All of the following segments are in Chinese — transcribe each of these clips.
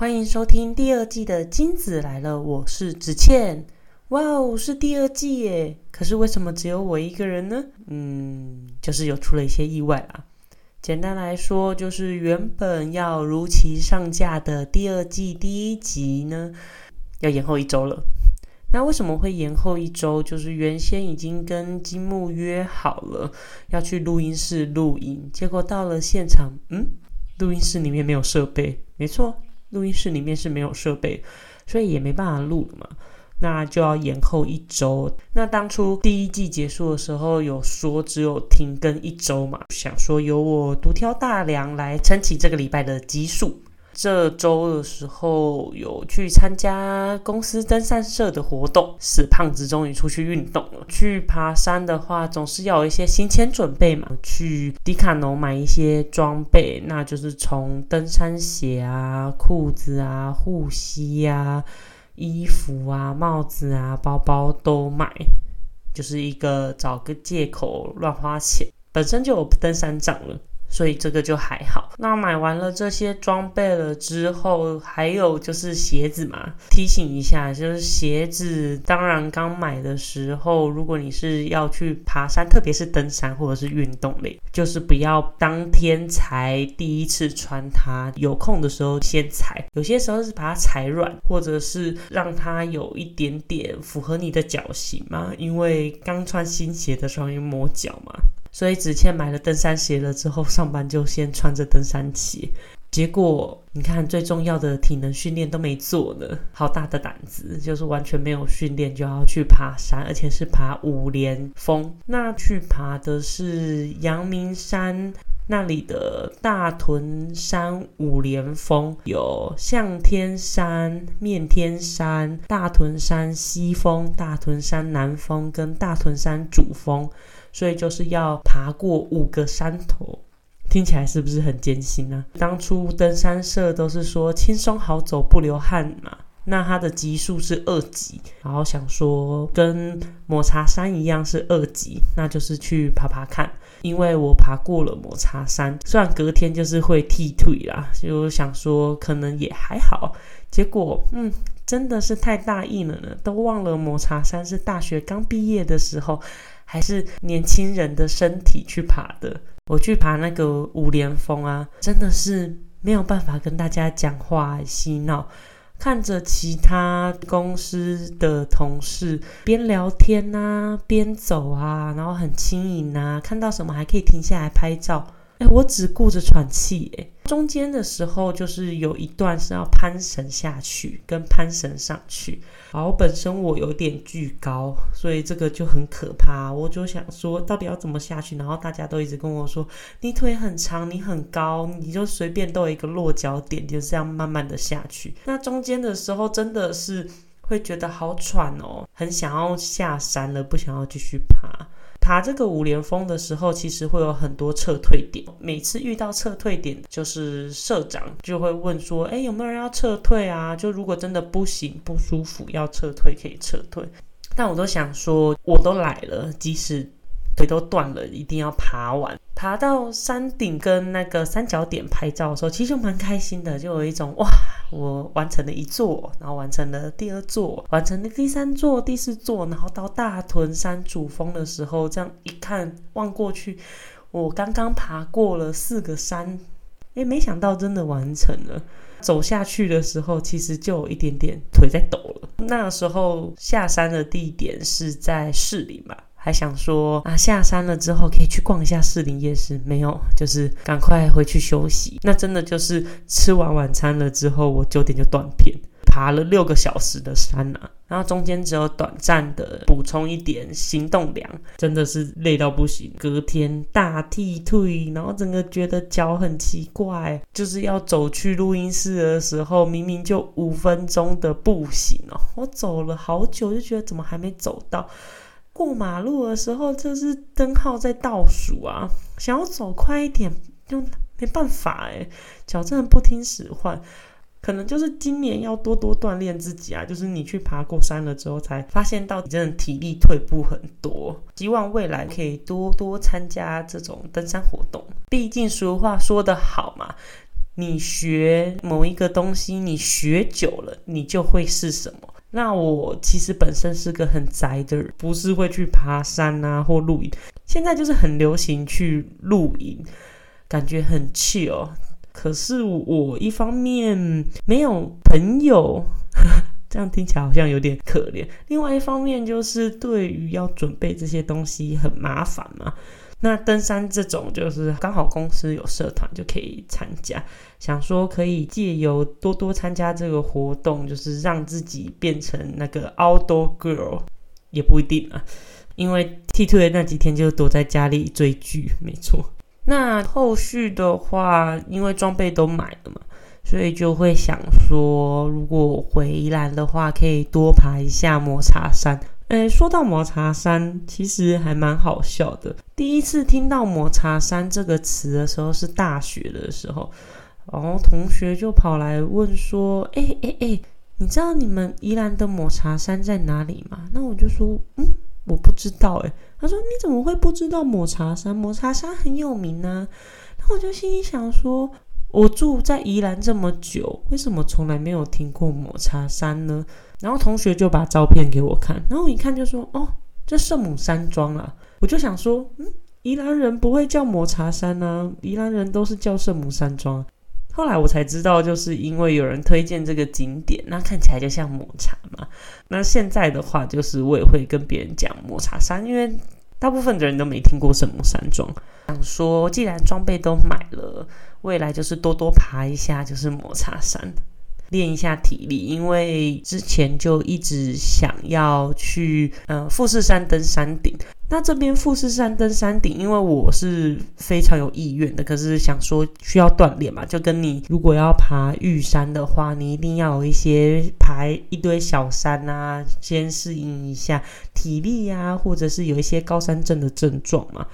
欢迎收听第二季的《金子来了》，我是子倩。哇哦，是第二季耶！可是为什么只有我一个人呢？嗯，就是有出了一些意外啦。简单来说，就是原本要如期上架的第二季第一集呢，要延后一周了。那为什么会延后一周？就是原先已经跟金木约好了要去录音室录音，结果到了现场，嗯，录音室里面没有设备。没错，录音室里面是没有设备，所以也没办法录了嘛。那就要延后一周。那当初第一季结束的时候，有说只有停更一周嘛？想说由我独挑大梁来撑起这个礼拜的基数。这周的时候有去参加公司登山社的活动，死胖子终于出去运动了。去爬山的话，总是要有一些行前准备嘛。去迪卡侬买一些装备，那就是从登山鞋啊、裤子啊、护膝呀。衣服啊、帽子啊、包包都买，就是一个找个借口乱花钱。本身就有登山杖了。所以这个就还好。那买完了这些装备了之后，还有就是鞋子嘛。提醒一下，就是鞋子，当然刚买的时候，如果你是要去爬山，特别是登山或者是运动类，就是不要当天才第一次穿它，有空的时候先踩。有些时候是把它踩软，或者是让它有一点点符合你的脚型嘛。因为刚穿新鞋的时候要磨脚嘛。所以子倩买了登山鞋了之后，上班就先穿着登山鞋。结果你看，最重要的体能训练都没做呢，好大的胆子，就是完全没有训练就要去爬山，而且是爬五连峰。那去爬的是阳明山那里的大屯山五连峰，有向天山、面天山、大屯山西峰、大屯山南峰跟大屯山主峰。所以就是要爬过五个山头，听起来是不是很艰辛呢？当初登山社都是说轻松好走不流汗嘛，那它的级数是二级，然后想说跟抹茶山一样是二级，那就是去爬爬看。因为我爬过了抹茶山，虽然隔天就是会踢腿啦，就想说可能也还好，结果嗯，真的是太大意了呢，都忘了抹茶山是大学刚毕业的时候。还是年轻人的身体去爬的。我去爬那个五连峰啊，真的是没有办法跟大家讲话嬉闹，看着其他公司的同事边聊天啊，边走啊，然后很轻盈啊，看到什么还可以停下来拍照。哎，我只顾着喘气，哎。中间的时候，就是有一段是要攀绳下去，跟攀绳上去。然后本身我有点巨高，所以这个就很可怕。我就想说，到底要怎么下去？然后大家都一直跟我说，你腿很长，你很高，你就随便都有一个落脚点，就这样慢慢的下去。那中间的时候，真的是会觉得好喘哦，很想要下山了，不想要继续爬。爬这个五连峰的时候，其实会有很多撤退点。每次遇到撤退点，就是社长就会问说：“哎，有没有人要撤退啊？就如果真的不行、不舒服要撤退，可以撤退。”但我都想说，我都来了，即使腿都断了，一定要爬完。爬到山顶跟那个三角点拍照的时候，其实就蛮开心的，就有一种哇。我完成了一座，然后完成了第二座，完成了第三座、第四座，然后到大屯山主峰的时候，这样一看望过去，我刚刚爬过了四个山，诶，没想到真的完成了。走下去的时候，其实就有一点点腿在抖了。那时候下山的地点是在市里嘛。还想说啊，下山了之后可以去逛一下士林夜市，没有，就是赶快回去休息。那真的就是吃完晚餐了之后，我九点就断片，爬了六个小时的山啊，然后中间只有短暂的补充一点行动粮，真的是累到不行。隔天大踢腿，然后整个觉得脚很奇怪，就是要走去录音室的时候，明明就五分钟的步行哦，我走了好久，就觉得怎么还没走到。过马路的时候，就是灯号在倒数啊，想要走快一点，就没办法哎，脚真的不听使唤。可能就是今年要多多锻炼自己啊，就是你去爬过山了之后，才发现到底真的体力退步很多。希望未来可以多多参加这种登山活动。毕竟俗话说得好嘛。你学某一个东西，你学久了，你就会是什么。那我其实本身是个很宅的人，不是会去爬山啊或露营。现在就是很流行去露营，感觉很 chill。可是我一方面没有朋友，这样听起来好像有点可怜；另外一方面就是对于要准备这些东西很麻烦嘛。那登山这种就是刚好公司有社团就可以参加，想说可以借由多多参加这个活动，就是让自己变成那个 outdoor girl，也不一定啊。因为 T two 的那几天就躲在家里追剧，没错。那后续的话，因为装备都买了嘛，所以就会想说，如果回宜兰的话，可以多爬一下抹茶山。诶，说到抹茶山，其实还蛮好笑的。第一次听到抹茶山这个词的时候是大学的时候，然后同学就跑来问说：“哎哎哎，你知道你们宜兰的抹茶山在哪里吗？”那我就说：“嗯，我不知道。”诶，他说：“你怎么会不知道抹茶山？抹茶山很有名呢。”那我就心里想说：“我住在宜兰这么久，为什么从来没有听过抹茶山呢？”然后同学就把照片给我看，然后我一看就说：“哦，这圣母山庄啊！”我就想说：“嗯，宜兰人不会叫抹茶山啊，宜兰人都是叫圣母山庄。”后来我才知道，就是因为有人推荐这个景点，那看起来就像抹茶嘛。那现在的话，就是我也会跟别人讲抹茶山，因为大部分的人都没听过圣母山庄。想说，既然装备都买了，未来就是多多爬一下，就是抹茶山。练一下体力，因为之前就一直想要去呃富士山登山顶。那这边富士山登山顶，因为我是非常有意愿的，可是想说需要锻炼嘛，就跟你如果要爬玉山的话，你一定要有一些爬一堆小山啊，先适应一下体力呀，或者是有一些高山症的症状嘛。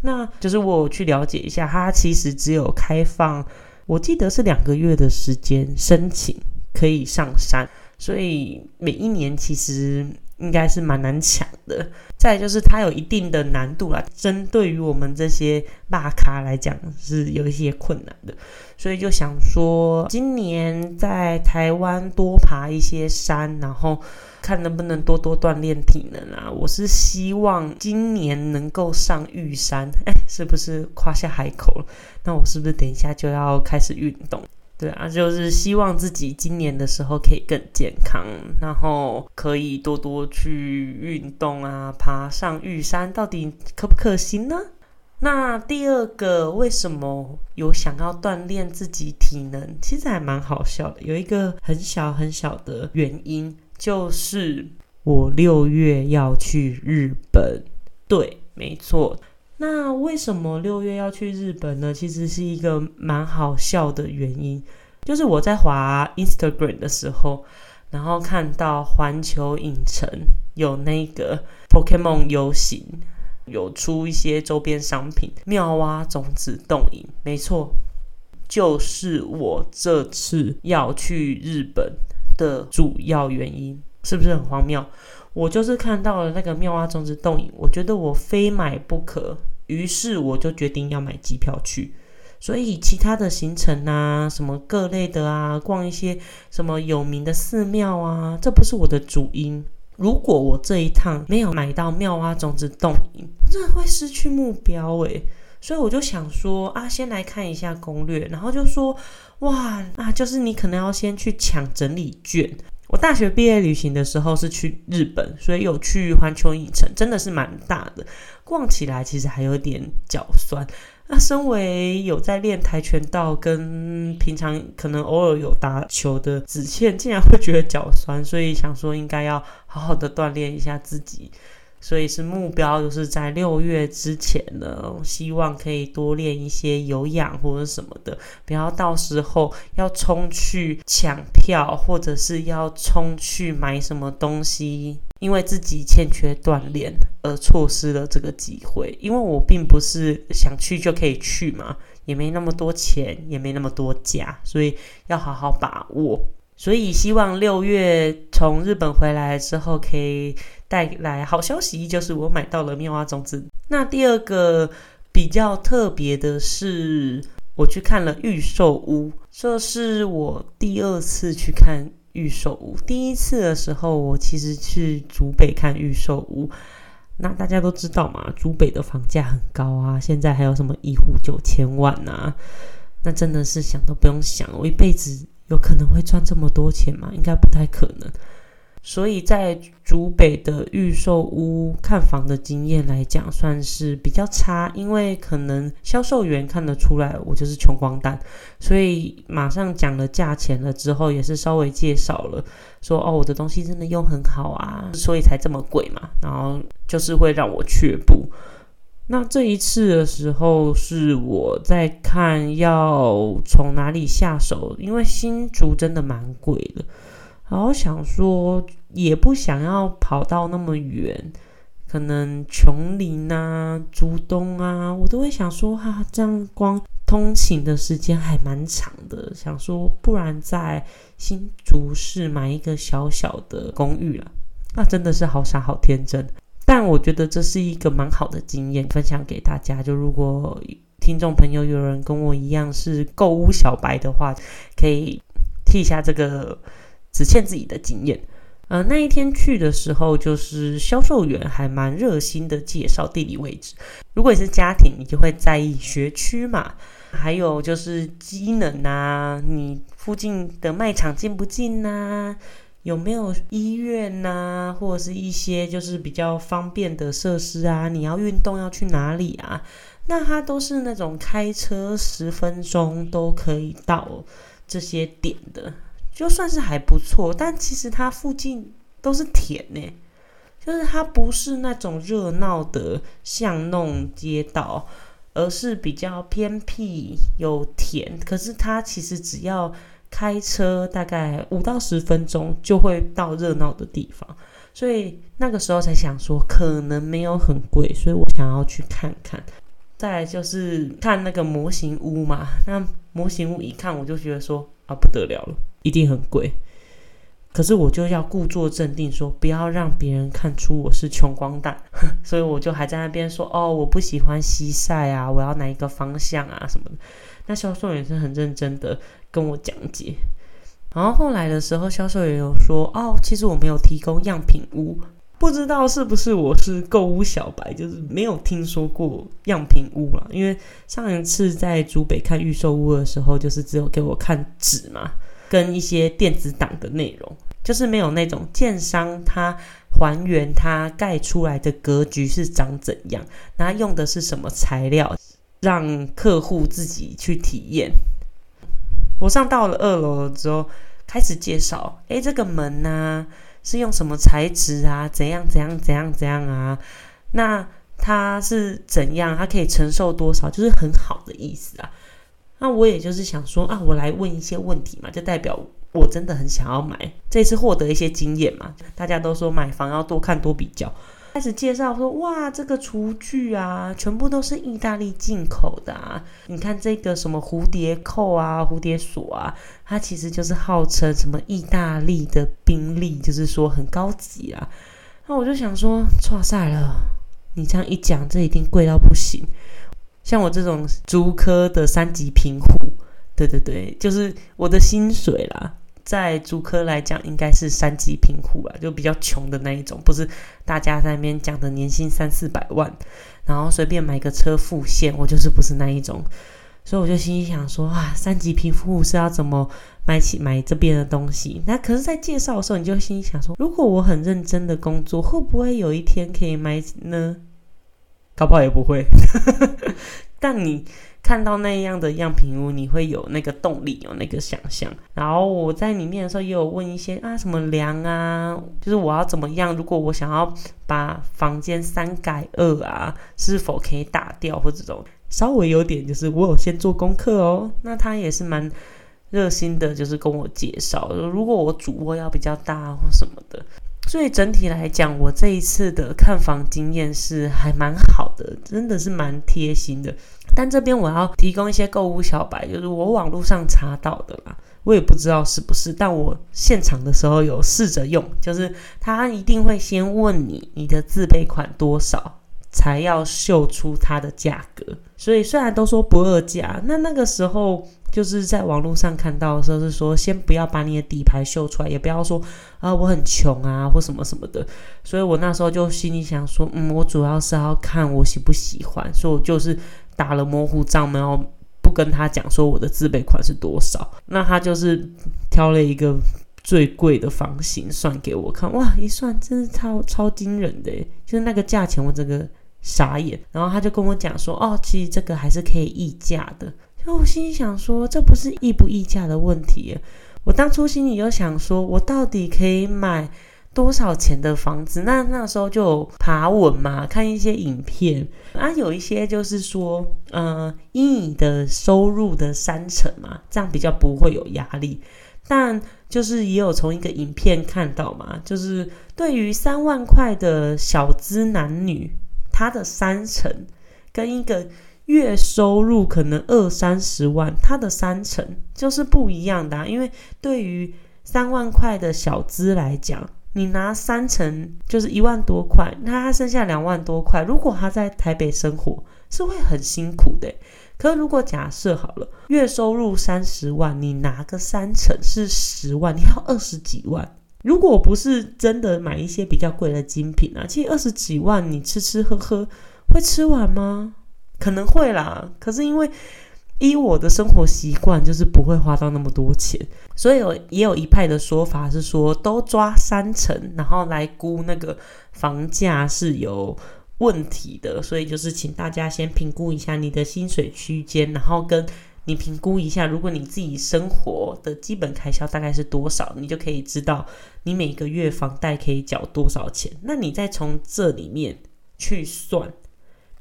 那就是我去了解一下，它其实只有开放。我记得是两个月的时间申请可以上山，所以每一年其实应该是蛮难抢的。再就是它有一定的难度啦，针对于我们这些大咖来讲是有一些困难的，所以就想说今年在台湾多爬一些山，然后。看能不能多多锻炼体能啊！我是希望今年能够上玉山，哎，是不是夸下海口了？那我是不是等一下就要开始运动？对啊，就是希望自己今年的时候可以更健康，然后可以多多去运动啊，爬上玉山，到底可不可行呢？那第二个，为什么有想要锻炼自己体能？其实还蛮好笑的，有一个很小很小的原因。就是我六月要去日本，对，没错。那为什么六月要去日本呢？其实是一个蛮好笑的原因，就是我在滑 Instagram 的时候，然后看到环球影城有那个 Pokemon 游行，有出一些周边商品，妙蛙种子冻饮，没错，就是我这次要去日本。的主要原因是不是很荒谬？我就是看到了那个妙蛙种子动影，我觉得我非买不可，于是我就决定要买机票去。所以其他的行程啊，什么各类的啊，逛一些什么有名的寺庙啊，这不是我的主因。如果我这一趟没有买到妙蛙种子动影，我真的会失去目标诶。所以我就想说啊，先来看一下攻略，然后就说哇啊，就是你可能要先去抢整理券。我大学毕业旅行的时候是去日本，所以有去环球影城，真的是蛮大的，逛起来其实还有点脚酸。那身为有在练跆拳道，跟平常可能偶尔有打球的子倩，竟然会觉得脚酸，所以想说应该要好好的锻炼一下自己。所以是目标，就是在六月之前呢，希望可以多练一些有氧或者什么的，不要到时候要冲去抢票，或者是要冲去买什么东西，因为自己欠缺锻炼而错失了这个机会。因为我并不是想去就可以去嘛，也没那么多钱，也没那么多假，所以要好好把握。所以希望六月从日本回来之后可以。带来好消息，就是我买到了妙蛙种子。那第二个比较特别的是，我去看了预售屋，这是我第二次去看预售屋。第一次的时候，我其实去竹北看预售屋。那大家都知道嘛，竹北的房价很高啊，现在还有什么一户九千万啊？那真的是想都不用想，我一辈子有可能会赚这么多钱吗？应该不太可能。所以在竹北的预售屋看房的经验来讲，算是比较差，因为可能销售员看得出来我就是穷光蛋，所以马上讲了价钱了之后，也是稍微介绍了，说哦我的东西真的用很好啊，所以才这么贵嘛，然后就是会让我却步。那这一次的时候，是我在看要从哪里下手，因为新竹真的蛮贵的。然后想说，也不想要跑到那么远，可能琼林啊、竹东啊，我都会想说，哈，这样光通勤的时间还蛮长的。想说，不然在新竹市买一个小小的公寓啊，那真的是好傻好天真。但我觉得这是一个蛮好的经验，分享给大家。就如果听众朋友有人跟我一样是购物小白的话，可以替一下这个。只欠自己的经验，呃，那一天去的时候，就是销售员还蛮热心的介绍地理位置。如果你是家庭，你就会在意学区嘛，还有就是机能啊，你附近的卖场近不近呐？有没有医院呐？或者是一些就是比较方便的设施啊？你要运动要去哪里啊？那它都是那种开车十分钟都可以到这些点的。就算是还不错，但其实它附近都是田呢，就是它不是那种热闹的巷弄街道，而是比较偏僻有田。可是它其实只要开车大概五到十分钟就会到热闹的地方，所以那个时候才想说可能没有很贵，所以我想要去看看。再来就是看那个模型屋嘛，那模型屋一看我就觉得说啊不得了了。一定很贵，可是我就要故作镇定，说不要让别人看出我是穷光蛋，所以我就还在那边说哦，我不喜欢西晒啊，我要哪一个方向啊什么的。那销售员是很认真的跟我讲解，然后后来的时候，销售也有说哦，其实我没有提供样品屋，不知道是不是我是购物小白，就是没有听说过样品屋了。因为上一次在竹北看预售屋的时候，就是只有给我看纸嘛。跟一些电子档的内容，就是没有那种建商他还原他盖出来的格局是长怎样，那用的是什么材料，让客户自己去体验。我上到了二楼之后，开始介绍，诶，这个门呢是用什么材质啊？怎样怎样怎样怎样啊？那它是怎样？它可以承受多少？就是很好的意思啊。那我也就是想说啊，我来问一些问题嘛，就代表我真的很想要买，这次获得一些经验嘛。大家都说买房要多看多比较，开始介绍说哇，这个厨具啊，全部都是意大利进口的啊。你看这个什么蝴蝶扣啊、蝴蝶锁啊，它其实就是号称什么意大利的宾利，就是说很高级啊。那我就想说，错赛了，你这样一讲，这一定贵到不行。像我这种租科的三级贫户，对对对，就是我的薪水啦，在租科来讲应该是三级贫户啦，就比较穷的那一种，不是大家在那边讲的年薪三四百万，然后随便买个车付现，我就是不是那一种，所以我就心里想说啊，三级贫户是要怎么买起买这边的东西？那可是，在介绍的时候，你就心里想说，如果我很认真的工作，会不会有一天可以买呢？搞不好也不会，但你看到那样的样品屋，你会有那个动力，有那个想象。然后我在里面的时候也有问一些啊，什么梁啊，就是我要怎么样？如果我想要把房间三改二啊，是否可以打掉或这种？稍微有点就是我有先做功课哦。那他也是蛮热心的，就是跟我介绍，如果我主卧要比较大或什么的。所以整体来讲，我这一次的看房经验是还蛮好的，真的是蛮贴心的。但这边我要提供一些购物小白，就是我网络上查到的啦，我也不知道是不是，但我现场的时候有试着用，就是他一定会先问你你的自备款多少，才要秀出它的价格。所以虽然都说不二价，那那个时候就是在网络上看到的时候是说，先不要把你的底牌秀出来，也不要说啊我很穷啊或什么什么的。所以我那时候就心里想说，嗯，我主要是要看我喜不喜欢，所以我就是打了模糊账，然后不跟他讲说我的自备款是多少。那他就是挑了一个最贵的房型算给我看，哇，一算真是超超惊人的，就是那个价钱我整个傻眼。然后他就跟我讲说，哦，其实这个还是可以议价的。就我心里想说，这不是议不议价的问题。我当初心里就想说，我到底可以买多少钱的房子？那那时候就爬文嘛，看一些影片啊，有一些就是说，嗯，以你的收入的三成嘛，这样比较不会有压力。但就是也有从一个影片看到嘛，就是对于三万块的小资男女，他的三成跟一个月收入可能二三十万，他的三成就是不一样的。因为对于三万块的小资来讲，你拿三成就是一万多块，那他剩下两万多块，如果他在台北生活，是会很辛苦的。可如果假设好了，月收入三十万，你拿个三成是十万，你要二十几万。如果不是真的买一些比较贵的精品啊，其实二十几万你吃吃喝喝会吃完吗？可能会啦。可是因为依我的生活习惯，就是不会花到那么多钱，所以有也有一派的说法是说，都抓三成，然后来估那个房价是有。问题的，所以就是请大家先评估一下你的薪水区间，然后跟你评估一下，如果你自己生活的基本开销大概是多少，你就可以知道你每个月房贷可以缴多少钱。那你再从这里面去算，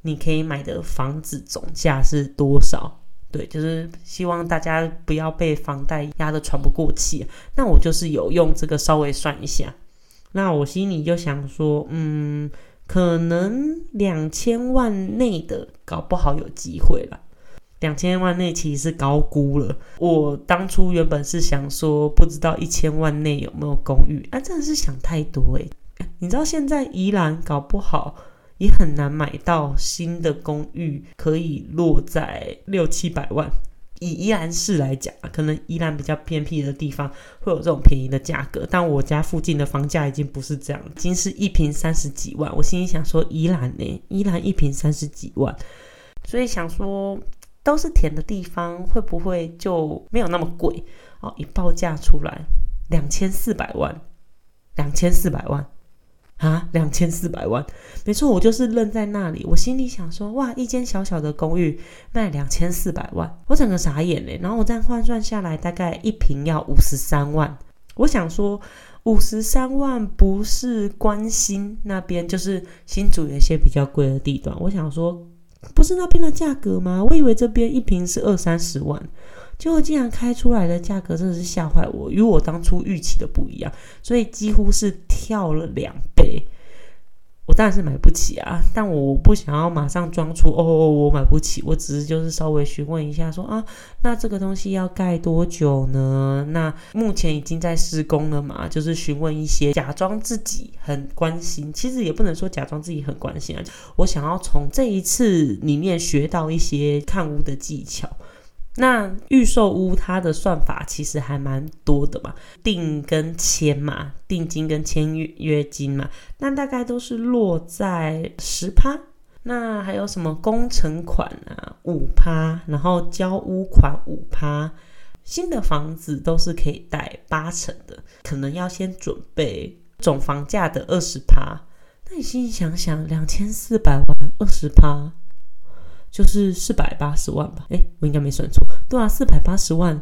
你可以买的房子总价是多少？对，就是希望大家不要被房贷压得喘不过气。那我就是有用这个稍微算一下，那我心里就想说，嗯。可能两千万内的搞不好有机会了，两千万内其实是高估了。我当初原本是想说，不知道一千万内有没有公寓，啊，真的是想太多诶。你知道现在宜兰搞不好也很难买到新的公寓，可以落在六七百万。以宜兰市来讲可能宜兰比较偏僻的地方会有这种便宜的价格，但我家附近的房价已经不是这样，已经是一平三十几万。我心里想说，宜兰呢，宜兰一平三十几万，所以想说都是田的地方，会不会就没有那么贵？哦，一报价出来两千四百万，两千四百万。啊，两千四百万，没错，我就是愣在那里。我心里想说，哇，一间小小的公寓卖两千四百万，我整个傻眼嘞。然后我这样换算下来，大概一平要五十三万。我想说，五十三万不是关心那边，就是新竹有一些比较贵的地段。我想说，不是那边的价格吗？我以为这边一平是二三十万。结果竟然开出来的价格真的是吓坏我，与我当初预期的不一样，所以几乎是跳了两倍。我当然是买不起啊，但我不想要马上装出哦，我买不起。我只是就是稍微询问一下，说啊，那这个东西要盖多久呢？那目前已经在施工了嘛？就是询问一些，假装自己很关心，其实也不能说假装自己很关心啊。我想要从这一次里面学到一些看屋的技巧。那预售屋它的算法其实还蛮多的嘛，定跟签嘛，定金跟签约约金嘛，那大概都是落在十趴。那还有什么工程款啊，五趴，然后交屋款五趴，新的房子都是可以贷八成的，可能要先准备总房价的二十趴。那你心里想想，两千四百万二十趴。就是四百八十万吧？哎，我应该没算错。对啊，四百八十万，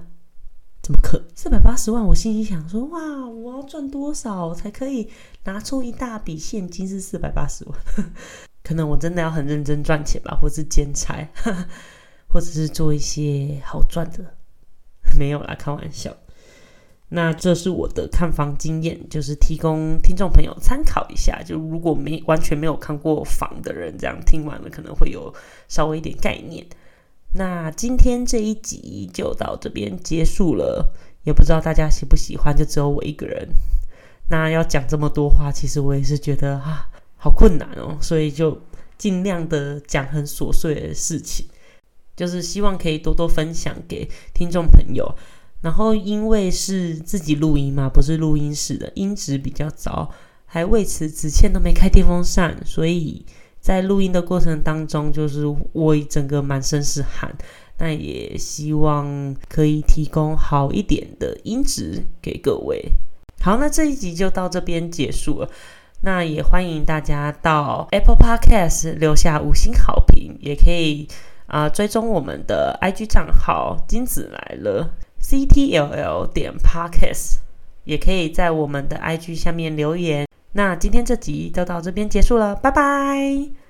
怎么可？四百八十万，我心里想说，哇，我要赚多少才可以拿出一大笔现金？是四百八十万，可能我真的要很认真赚钱吧，或是兼差，或者是做一些好赚的。没有啦，开玩笑。那这是我的看房经验，就是提供听众朋友参考一下。就如果没完全没有看过房的人，这样听完了可能会有稍微一点概念。那今天这一集就到这边结束了，也不知道大家喜不喜欢，就只有我一个人。那要讲这么多话，其实我也是觉得啊，好困难哦，所以就。尽量的讲很琐碎的事情，就是希望可以多多分享给听众朋友。然后因为是自己录音嘛，不是录音室的，音质比较糟，还为此子倩都没开电风扇，所以在录音的过程当中，就是我整个满身是汗。那也希望可以提供好一点的音质给各位。好，那这一集就到这边结束了。那也欢迎大家到 Apple Podcast 留下五星好评，也可以啊追踪我们的 IG 账号“金子来了 ”（CTLL 点 Podcast），也可以在我们的 IG 下面留言。那今天这集就到这边结束了，拜拜。